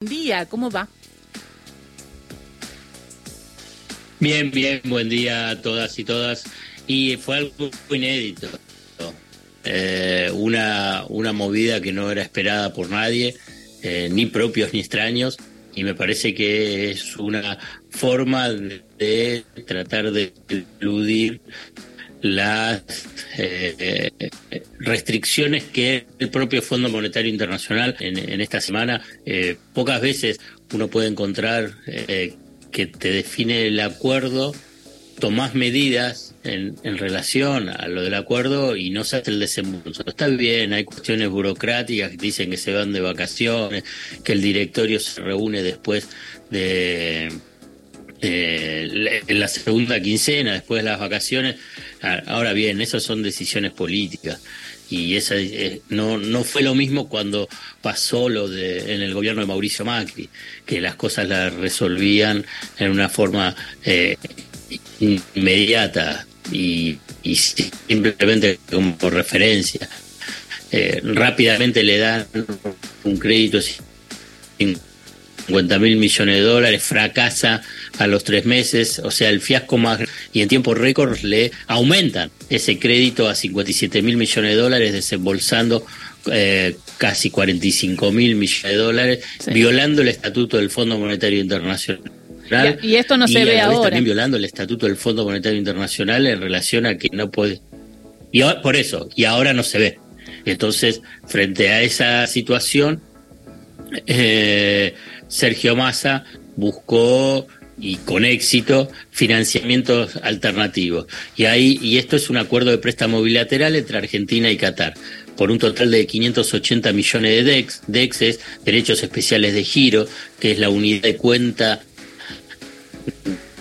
día, ¿cómo va? Bien, bien, buen día a todas y todas. Y fue algo inédito. Eh, una, una movida que no era esperada por nadie, eh, ni propios ni extraños, y me parece que es una forma de tratar de eludir las eh, restricciones que el propio Fondo Monetario Internacional en, esta semana, eh, pocas veces uno puede encontrar eh, que te define el acuerdo, tomás medidas en, en, relación a lo del acuerdo y no se hace el desembolso. Está bien, hay cuestiones burocráticas que dicen que se van de vacaciones, que el directorio se reúne después de eh, en la segunda quincena, después de las vacaciones. Ahora bien, esas son decisiones políticas y esa eh, no no fue lo mismo cuando pasó lo de en el gobierno de Mauricio Macri que las cosas las resolvían en una forma eh, inmediata y, simplemente como referencia. Eh, rápidamente le dan un crédito 50 mil millones de dólares fracasa a los tres meses, o sea, el fiasco más... Y en tiempo récord le aumentan ese crédito a 57 mil millones de dólares, desembolsando eh, casi 45 mil millones de dólares, violando el estatuto del Fondo Monetario Internacional. Y, esto no se ve ahora. También violando el estatuto del Fondo Monetario Internacional en relación a que no puede. Y por eso, y ahora no se ve. Entonces, frente a esa situación, eh, Sergio Massa buscó y con éxito financiamientos alternativos. Y ahí y esto es un acuerdo de préstamo bilateral entre Argentina y Qatar por un total de 580 millones de DEX, DEX es derechos especiales de giro, que es la unidad de cuenta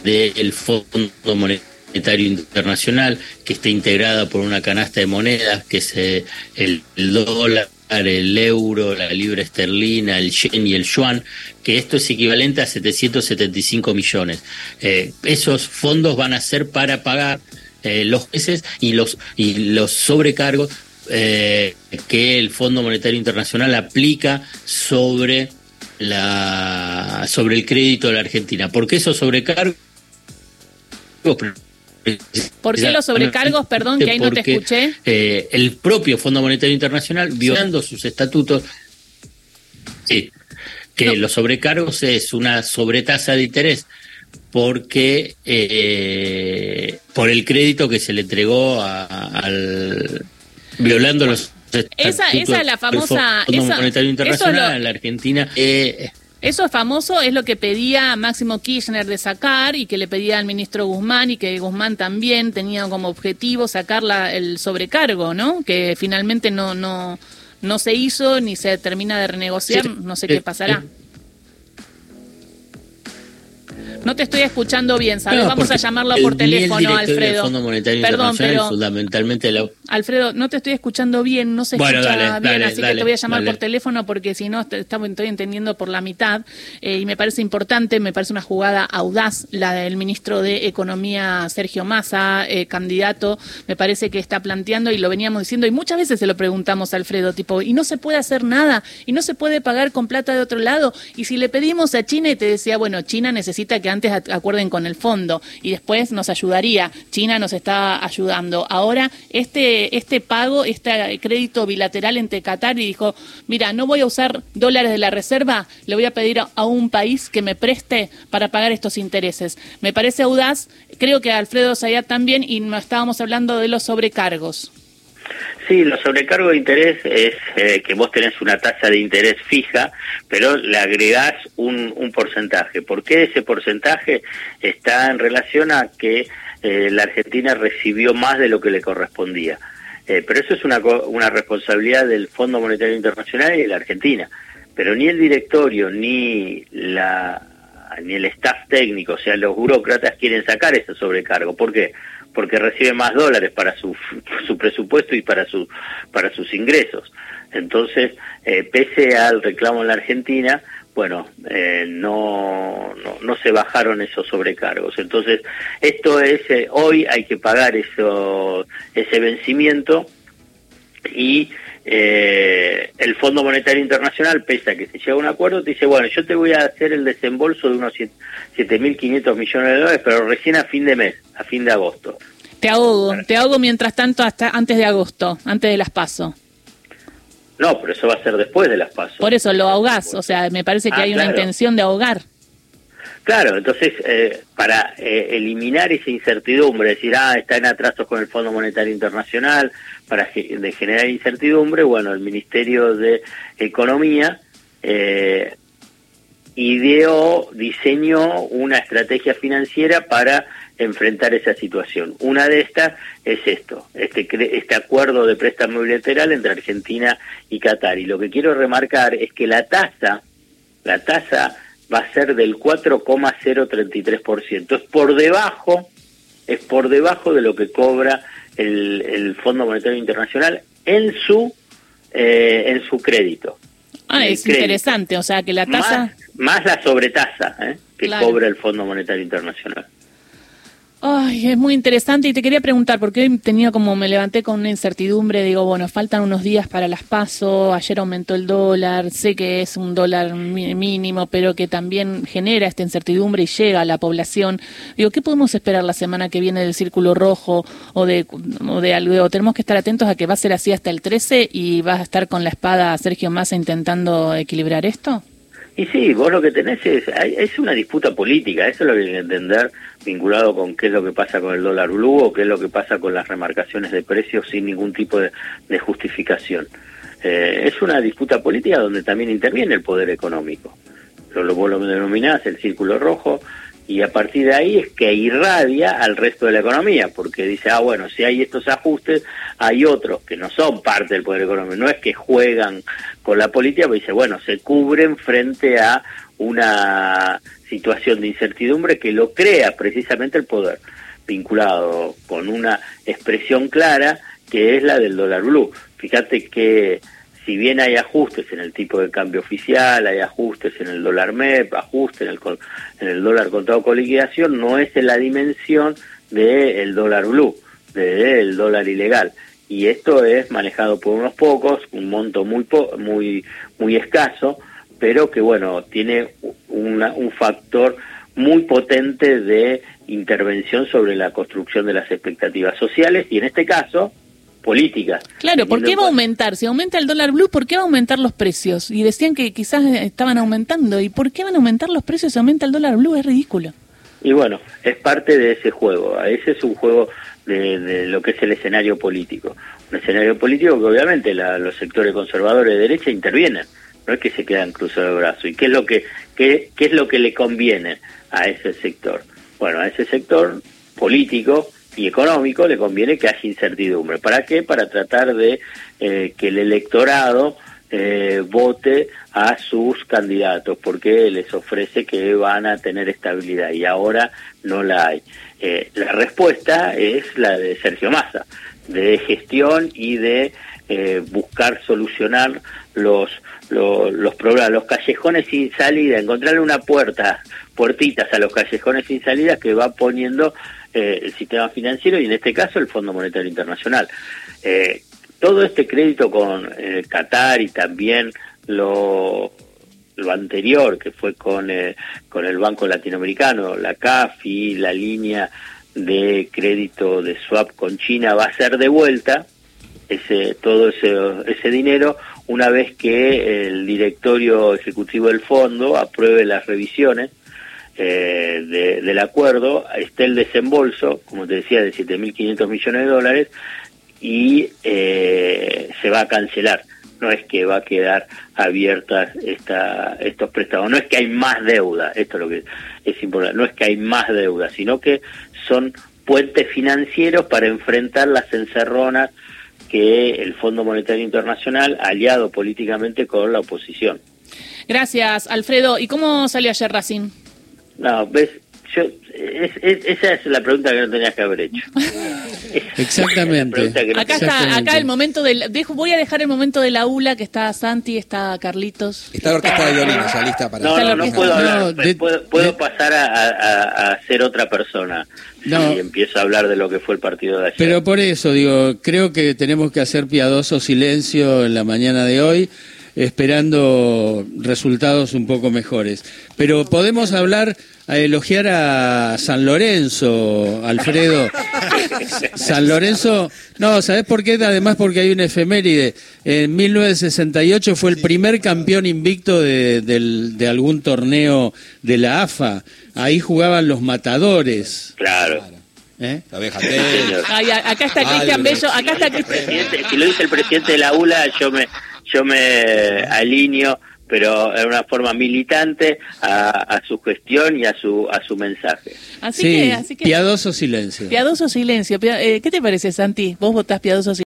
del Fondo Monetario Internacional, que está integrada por una canasta de monedas, que es eh, el dólar, el euro, la libra esterlina, el yen y el yuan, que esto es equivalente a 775 millones. Eh, esos fondos van a ser para pagar eh, los meses y los, y los sobrecargos eh, que el Fondo Monetario Internacional aplica sobre la sobre el crédito de la Argentina. ¿Por qué esos sobrecargos? ¿Por qué los sobrecargos? Perdón, que ahí no te escuché. Eh, el propio Fondo Monetario Internacional, violando sus estatutos, sí, que los sobrecargos es una sobretasa de interés porque eh, por el crédito que se le entregó al violando los esa, esa es la famosa Fondo Monetario Internacional en la Argentina eh, eso es famoso, es lo que pedía Máximo Kirchner de sacar y que le pedía al ministro Guzmán y que Guzmán también tenía como objetivo sacar la, el sobrecargo, ¿no? Que finalmente no, no, no se hizo ni se termina de renegociar, no sé qué pasará. No te estoy escuchando bien, ¿sabes? Vamos a llamarlo por teléfono, Alfredo. Perdón, pero fundamentalmente Alfredo, no te estoy escuchando bien, no se escucha bien, así que te voy a llamar por teléfono porque si no estoy entendiendo por la mitad eh, y me parece importante, me parece una jugada audaz la del ministro de Economía Sergio Massa, eh, candidato, me parece que está planteando y lo veníamos diciendo y muchas veces se lo preguntamos a Alfredo, tipo, y no se puede hacer nada y no se puede pagar con plata de otro lado y si le pedimos a China y te decía, bueno, China necesita que antes acuerden con el fondo y después nos ayudaría. China nos está ayudando. Ahora, este, este pago, este crédito bilateral entre Qatar y dijo, mira, no voy a usar dólares de la reserva, le voy a pedir a un país que me preste para pagar estos intereses. Me parece audaz, creo que Alfredo Zayat también, y estábamos hablando de los sobrecargos. Sí, los sobrecargos de interés es eh, que vos tenés una tasa de interés fija, pero le agregás un, un porcentaje. ¿Por qué ese porcentaje está en relación a que eh, la Argentina recibió más de lo que le correspondía? Eh, pero eso es una, una responsabilidad del Fondo Monetario Internacional y de la Argentina. Pero ni el directorio ni la ni el staff técnico, o sea, los burócratas quieren sacar ese sobrecargo. ¿Por qué? Porque recibe más dólares para su, su presupuesto y para, su, para sus ingresos. Entonces, eh, pese al reclamo en la Argentina, bueno, eh, no, no, se bajaron esos sobrecargos. Entonces, esto es, eh, hoy hay que pagar eso, ese vencimiento y eh, el Fondo Monetario Internacional, pese a que se llega a un acuerdo, te dice, bueno, yo te voy a hacer el desembolso de unos 7.500 millones de dólares, pero recién a fin de mes, a fin de agosto. Te ahogo, te ahogo mientras tanto hasta antes de agosto, antes de las paso. No, pero eso va a ser después de las pasos. Por eso lo ahogás, o sea, me parece que ah, hay una intención de ahogar. Claro, entonces, eh, para eh, eliminar esa incertidumbre, decir, ah, está en atrasos con el Fondo Monetario Internacional, para generar incertidumbre, bueno, el Ministerio de Economía eh, ideó, diseñó una estrategia financiera para enfrentar esa situación. Una de estas es esto, este, este acuerdo de préstamo bilateral entre Argentina y Qatar. Y lo que quiero remarcar es que la tasa, la tasa va a ser del 4,033%. Es por debajo, es por debajo de lo que cobra el, Fondo Monetario Internacional en su eh, en su crédito. Ah, es interesante, o sea que la tasa más, la sobretasa ¿eh? que cobra el Fondo Monetario Internacional. Ay, es muy interesante y te quería preguntar, porque hoy tenía como me levanté con una incertidumbre, digo, bueno, faltan unos días para las pasos, ayer aumentó el dólar, sé que es un dólar mínimo, pero que también genera esta incertidumbre y llega a la población. Digo, ¿qué podemos esperar la semana que viene del Círculo Rojo o de, o de algo? Tenemos que estar atentos a que va a ser así hasta el 13 y va a estar con la espada Sergio Massa intentando equilibrar esto. Y sí, vos lo que tenés es, es una disputa política, eso es lo que hay que entender, vinculado con qué es lo que pasa con el dólar blue o qué es lo que pasa con las remarcaciones de precios sin ningún tipo de, justificación. Eh, es una disputa política donde también interviene el poder económico. Lo, lo, vos lo denominás el círculo rojo, y a partir de ahí es que irradia al resto de la economía, porque dice, ah, bueno, si hay estos ajustes, hay otros que no son parte del poder económico, no es que juegan con la política, pero dice, bueno, se cubren frente a una situación de incertidumbre que lo crea precisamente el poder, vinculado con una expresión clara que es la del dólar blue. Fíjate que si bien hay ajustes en el tipo de cambio oficial, hay ajustes en el dólar MEP, ajustes en el, en el dólar contado con liquidación, no es en la dimensión del dólar blue, del dólar ilegal. Y esto es manejado por unos pocos, un monto muy, muy, muy escaso, pero que bueno, tiene un factor muy potente de intervención sobre la construcción de las expectativas sociales y en este caso políticas. Claro, ¿por qué va a aumentar? Si aumenta el dólar blue, ¿por qué va a aumentar los precios? Y decían que quizás estaban aumentando. ¿Y por qué van a aumentar los precios si aumenta el dólar blue? Es ridículo. Y bueno, es parte de ese juego. Ese es un juego de, lo que es el escenario político. Un escenario político que obviamente los sectores conservadores de derecha intervienen. No es que se quedan cruzados de brazos. ¿Y qué es lo que qué, qué es lo que le conviene a ese sector? Bueno, a ese sector político y económico le conviene que haya incertidumbre. ¿Para qué? Para tratar de eh, que el electorado eh, vote a sus candidatos, porque les ofrece que van a tener estabilidad y ahora no la hay. Eh, la respuesta es la de Sergio Massa, de gestión y de buscar solucionar los, los, los problemas, los callejones sin salida, encontrarle una puerta, puertitas a los callejones sin salida que va poniendo eh, el sistema financiero y en este caso el Fondo Monetario Internacional. Eh, todo este crédito con eh, Qatar y también lo, lo anterior que fue con, con el Banco Latinoamericano, la CAF y la línea de crédito de swap con China va a ser devuelta ese todo ese, ese dinero una vez que el directorio ejecutivo del fondo apruebe las revisiones eh, del acuerdo esté el desembolso, como te decía, de 7.500 millones de dólares y eh, se va a cancelar. No es que va a quedar abiertas esta, estos préstamos, no es que hay más deuda, esto es lo que es importante, no es que hay más deuda, sino que son puentes financieros para enfrentar las encerronas que el Fondo Monetario Internacional, aliado políticamente con la oposición. Gracias, Alfredo. ¿Y cómo salió ayer Racing? No, ves, esa es la pregunta que no tenías que haber hecho. Exactamente. acá está, acá el momento del, dejo, voy a dejar el momento de la ULA que está Santi, está Carlitos. Está la orquesta de violines ya lista para. No, no, no puedo hablar, puedo, pasar a, a, ser otra persona. Si empiezo a hablar de lo que fue el partido de ayer. Pero por eso digo, creo que tenemos que hacer piadoso silencio en la mañana de hoy esperando resultados un poco mejores. Pero podemos hablar, a elogiar a San Lorenzo, Alfredo. San Lorenzo, no, ¿sabes por qué? Además porque hay una efeméride. En 1968 fue el primer campeón invicto de, algún torneo de la AFA. Ahí jugaban los matadores. Claro. ¿Eh? acá está Cristian Bello, acá está Cristian. Si lo dice el presidente de la ULA, yo me, yo me alineo pero en una forma militante a, su gestión y a su a su mensaje. Así que, así que piadoso silencio. Piadoso silencio. Eh, ¿Qué te parece, Santi? ¿Vos votás piadoso silencio?